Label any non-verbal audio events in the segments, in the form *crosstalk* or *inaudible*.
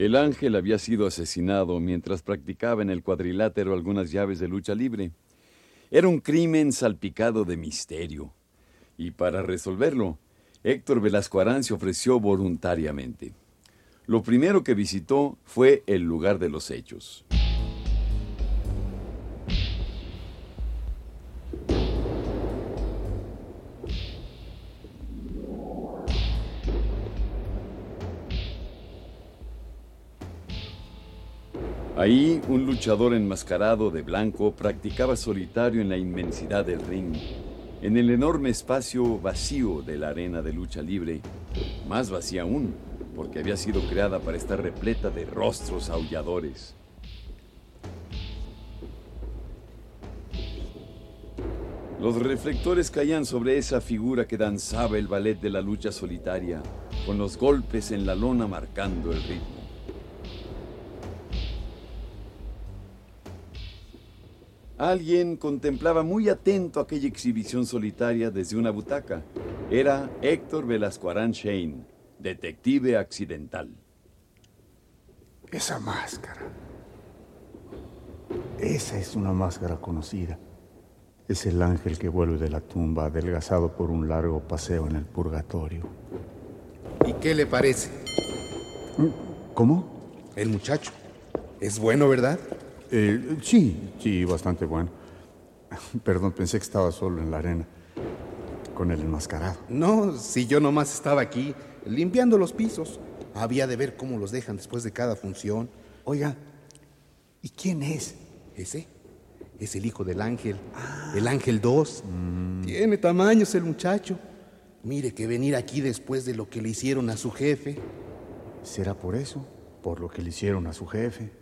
El ángel había sido asesinado mientras practicaba en el cuadrilátero algunas llaves de lucha libre. Era un crimen salpicado de misterio. Y para resolverlo, Héctor Velasco Arán se ofreció voluntariamente. Lo primero que visitó fue el lugar de los hechos. Ahí un luchador enmascarado de blanco practicaba solitario en la inmensidad del ring, en el enorme espacio vacío de la arena de lucha libre, más vacía aún, porque había sido creada para estar repleta de rostros aulladores. Los reflectores caían sobre esa figura que danzaba el ballet de la lucha solitaria, con los golpes en la lona marcando el ritmo. Alguien contemplaba muy atento aquella exhibición solitaria desde una butaca. Era Héctor Velasco Arán Shane, detective accidental. Esa máscara. Esa es una máscara conocida. Es el ángel que vuelve de la tumba adelgazado por un largo paseo en el purgatorio. ¿Y qué le parece? ¿Cómo? El muchacho. Es bueno, ¿verdad? Eh, sí, sí, bastante bueno. *laughs* Perdón, pensé que estaba solo en la arena, con el enmascarado. No, si yo nomás estaba aquí, limpiando los pisos. Había de ver cómo los dejan después de cada función. Oiga, ¿y quién es? Ese es el hijo del ángel, el ángel 2. Tiene tamaños el muchacho. Mire que venir aquí después de lo que le hicieron a su jefe. ¿Será por eso? Por lo que le hicieron a su jefe.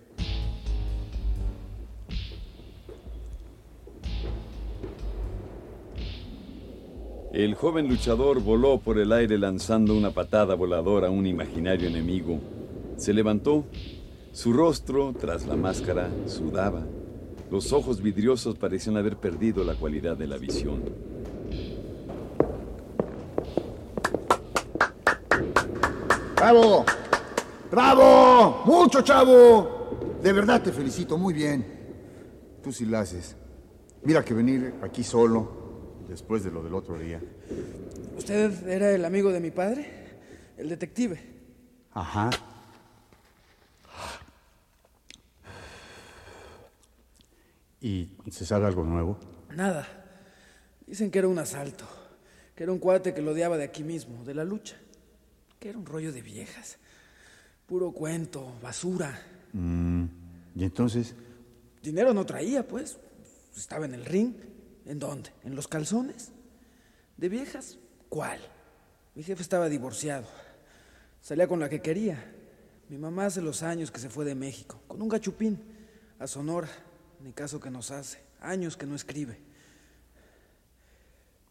El joven luchador voló por el aire lanzando una patada voladora a un imaginario enemigo. Se levantó. Su rostro, tras la máscara, sudaba. Los ojos vidriosos parecían haber perdido la cualidad de la visión. ¡Bravo! ¡Bravo! ¡Mucho, chavo! De verdad te felicito, muy bien. Tú sí la haces. Mira que venir aquí solo, después de lo del otro día. ¿Usted era el amigo de mi padre? El detective. Ajá. ¿Y se sabe algo nuevo? Nada. Dicen que era un asalto. Que era un cuate que lo odiaba de aquí mismo, de la lucha. Que era un rollo de viejas. Puro cuento, basura. Mm, ¿Y entonces? Dinero no traía, pues. Estaba en el ring. ¿En dónde? ¿En los calzones? ¿De viejas? ¿Cuál? Mi jefe estaba divorciado. Salía con la que quería. Mi mamá hace los años que se fue de México, con un gachupín, a Sonora. Ni caso que nos hace. Años que no escribe.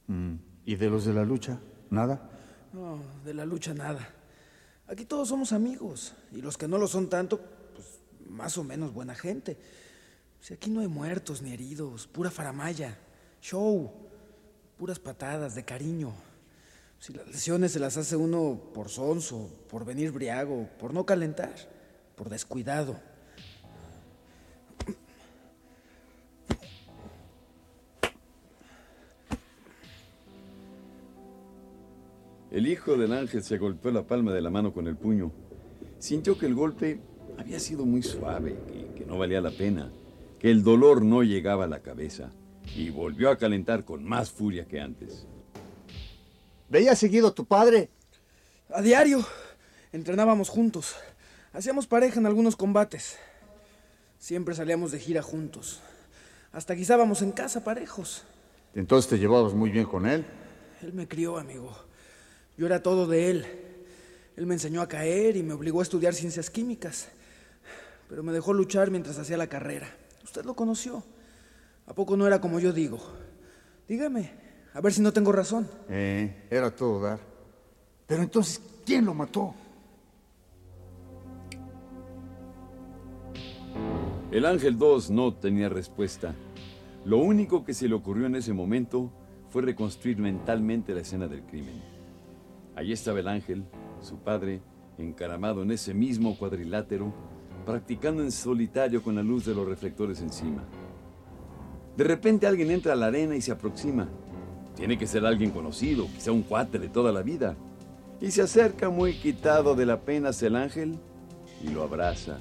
Mm, ¿Y de los de la lucha? ¿Nada? No, de la lucha nada. Aquí todos somos amigos. Y los que no lo son tanto, pues más o menos buena gente. Si aquí no hay muertos ni heridos, pura faramaya, show, puras patadas de cariño. Si las lesiones se las hace uno por sonso, por venir briago, por no calentar, por descuidado. El hijo del ángel se golpeó la palma de la mano con el puño. Sintió que el golpe había sido muy suave, que, que no valía la pena, que el dolor no llegaba a la cabeza, y volvió a calentar con más furia que antes. ¿Veía seguido a tu padre? A diario. Entrenábamos juntos. Hacíamos pareja en algunos combates. Siempre salíamos de gira juntos. Hasta guisábamos en casa parejos. Entonces te llevabas muy bien con él. Él me crió, amigo. Yo era todo de él. Él me enseñó a caer y me obligó a estudiar ciencias químicas. Pero me dejó luchar mientras hacía la carrera. Usted lo conoció. ¿A poco no era como yo digo? Dígame, a ver si no tengo razón. Eh, era todo dar. Pero entonces, ¿quién lo mató? El Ángel 2 no tenía respuesta. Lo único que se le ocurrió en ese momento fue reconstruir mentalmente la escena del crimen. Allí estaba el ángel, su padre, encaramado en ese mismo cuadrilátero, practicando en solitario con la luz de los reflectores encima. De repente alguien entra a la arena y se aproxima. Tiene que ser alguien conocido, quizá un cuate de toda la vida. Y se acerca muy quitado de la pena el ángel y lo abraza.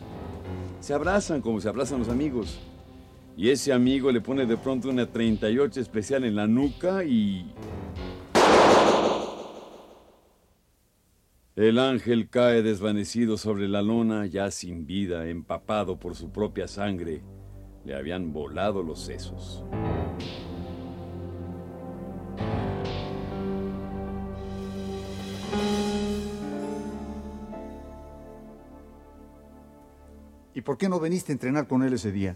Se abrazan como se abrazan los amigos. Y ese amigo le pone de pronto una 38 especial en la nuca y... El ángel cae desvanecido sobre la lona, ya sin vida, empapado por su propia sangre. Le habían volado los sesos. ¿Y por qué no veniste a entrenar con él ese día?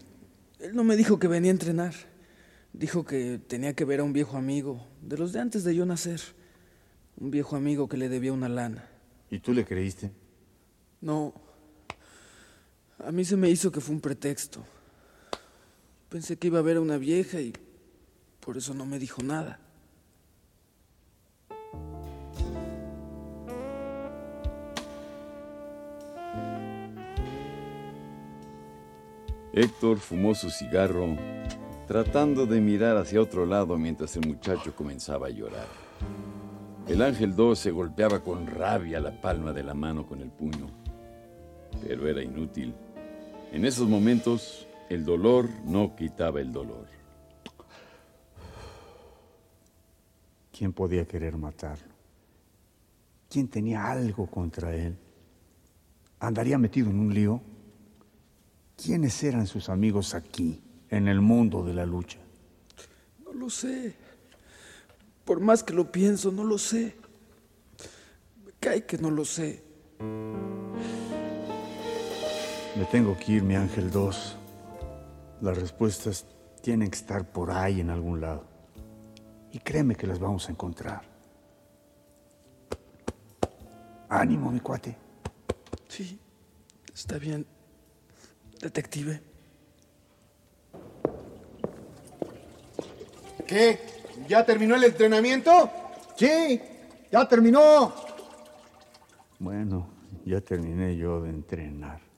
Él no me dijo que venía a entrenar. Dijo que tenía que ver a un viejo amigo, de los de antes de yo nacer. Un viejo amigo que le debía una lana. ¿Y tú le creíste? No. A mí se me hizo que fue un pretexto. Pensé que iba a ver a una vieja y por eso no me dijo nada. Héctor fumó su cigarro, tratando de mirar hacia otro lado mientras el muchacho comenzaba a llorar. El ángel 2 se golpeaba con rabia la palma de la mano con el puño, pero era inútil. En esos momentos, el dolor no quitaba el dolor. ¿Quién podía querer matarlo? ¿Quién tenía algo contra él? ¿Andaría metido en un lío? ¿Quiénes eran sus amigos aquí, en el mundo de la lucha? No lo sé. Por más que lo pienso, no lo sé. Me cae que no lo sé. Me tengo que ir, mi ángel 2. Las respuestas tienen que estar por ahí en algún lado. Y créeme que las vamos a encontrar. Ánimo, mi cuate. Sí, está bien. Detective. ¿Qué? ¿Ya terminó el entrenamiento? Sí, ya terminó. Bueno, ya terminé yo de entrenar.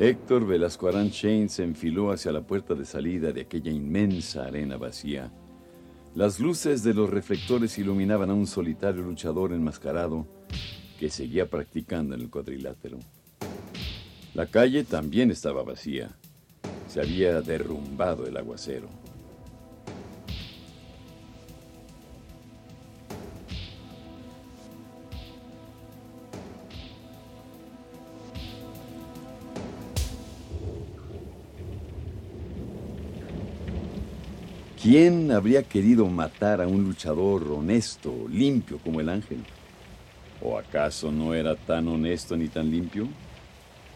Héctor Velasco Arán Shane se enfiló hacia la puerta de salida de aquella inmensa arena vacía. Las luces de los reflectores iluminaban a un solitario luchador enmascarado que seguía practicando en el cuadrilátero. La calle también estaba vacía. Se había derrumbado el aguacero. ¿Quién habría querido matar a un luchador honesto, limpio como el ángel? ¿O acaso no era tan honesto ni tan limpio?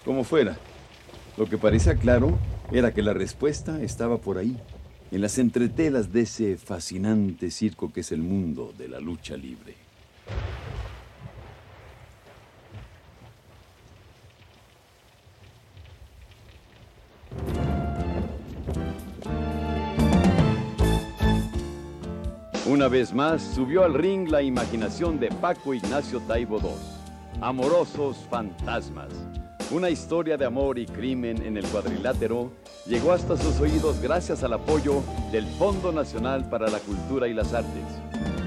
Como fuera, lo que parecía claro era que la respuesta estaba por ahí, en las entretelas de ese fascinante circo que es el mundo de la lucha libre. Vez más subió al ring la imaginación de Paco Ignacio Taibo II. Amorosos fantasmas. Una historia de amor y crimen en el cuadrilátero llegó hasta sus oídos gracias al apoyo del Fondo Nacional para la Cultura y las Artes,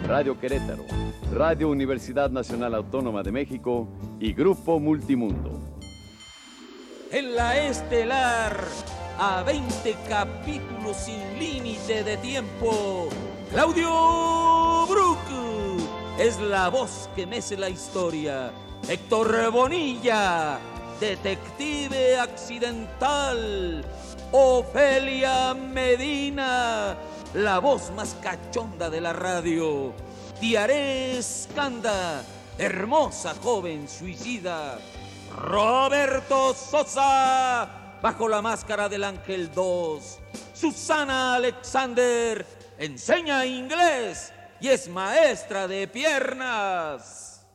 Radio Querétaro, Radio Universidad Nacional Autónoma de México y Grupo Multimundo. En la estelar, a 20 capítulos sin límite de tiempo, Claudio Brook es la voz que mece la historia. Héctor Bonilla, detective accidental. Ofelia Medina, la voz más cachonda de la radio. Tiaré Escanda, hermosa joven suicida. Roberto Sosa, bajo la máscara del Ángel 2. Susana Alexander, enseña inglés y es maestra de piernas.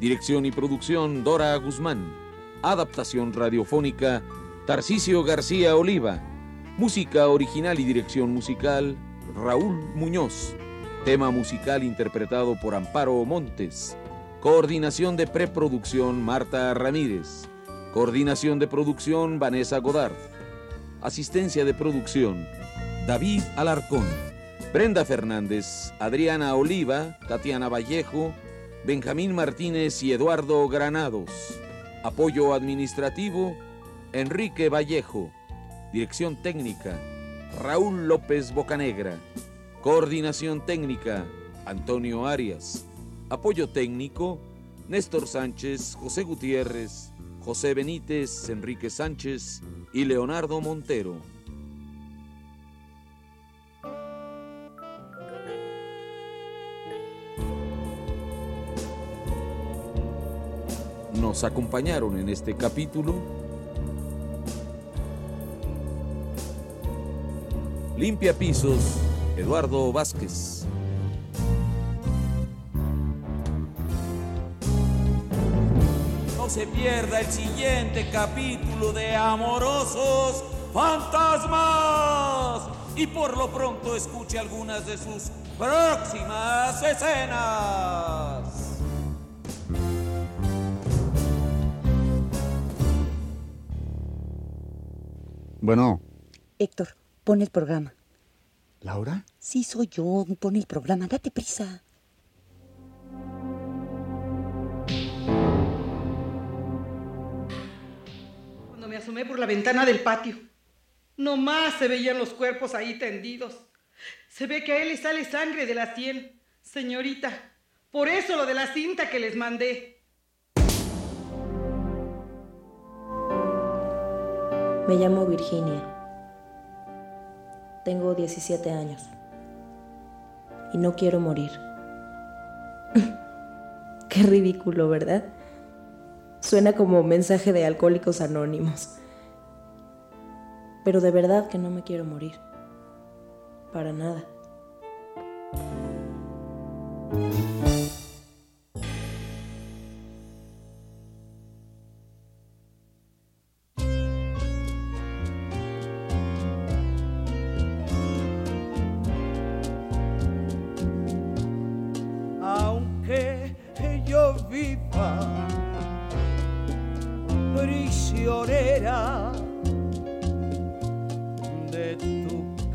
Dirección y producción Dora Guzmán. Adaptación radiofónica Tarcisio García Oliva. Música original y dirección musical Raúl Muñoz. Tema musical interpretado por Amparo Montes. Coordinación de preproducción Marta Ramírez. Coordinación de producción Vanessa Godard. Asistencia de producción David Alarcón. Brenda Fernández, Adriana Oliva, Tatiana Vallejo, Benjamín Martínez y Eduardo Granados. Apoyo administrativo, Enrique Vallejo. Dirección técnica, Raúl López Bocanegra. Coordinación técnica, Antonio Arias. Apoyo técnico, Néstor Sánchez, José Gutiérrez, José Benítez, Enrique Sánchez y Leonardo Montero. Nos acompañaron en este capítulo Limpia Pisos, Eduardo Vázquez. Se pierda el siguiente capítulo de Amorosos Fantasmas. Y por lo pronto escuche algunas de sus próximas escenas. Bueno, Héctor, pon el programa. ¿Laura? Sí, soy yo. Pon el programa. Date prisa. Asomé por la ventana del patio, nomás se veían los cuerpos ahí tendidos. Se ve que a él le sale sangre de la sien. Señorita, por eso lo de la cinta que les mandé. Me llamo Virginia. Tengo 17 años. Y no quiero morir. *laughs* Qué ridículo, ¿verdad? Suena como mensaje de alcohólicos anónimos. Pero de verdad que no me quiero morir. Para nada.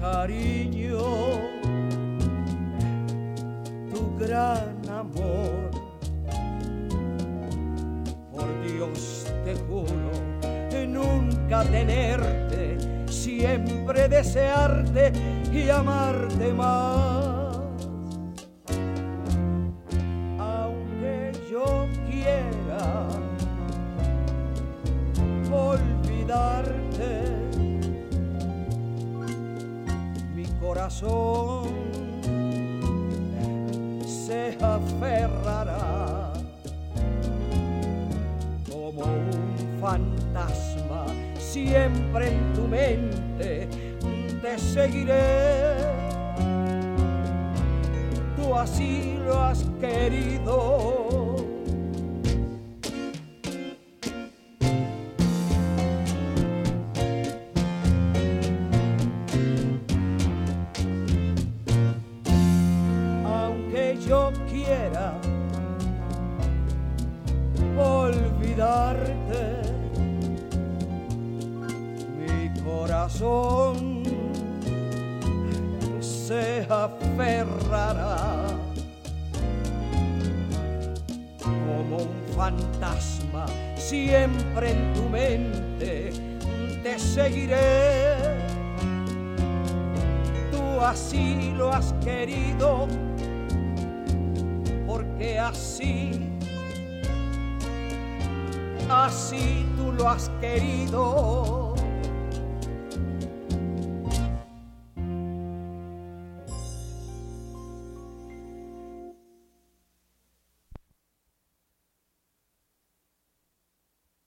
Cariño, tu gran amor. Por Dios te juro nunca tenerte, siempre desearte y amarte más. Se aferrará como un fantasma siempre en tu mente. Te seguiré tú así lo has querido. Te seguiré tú así lo has querido, porque así, así tú lo has querido.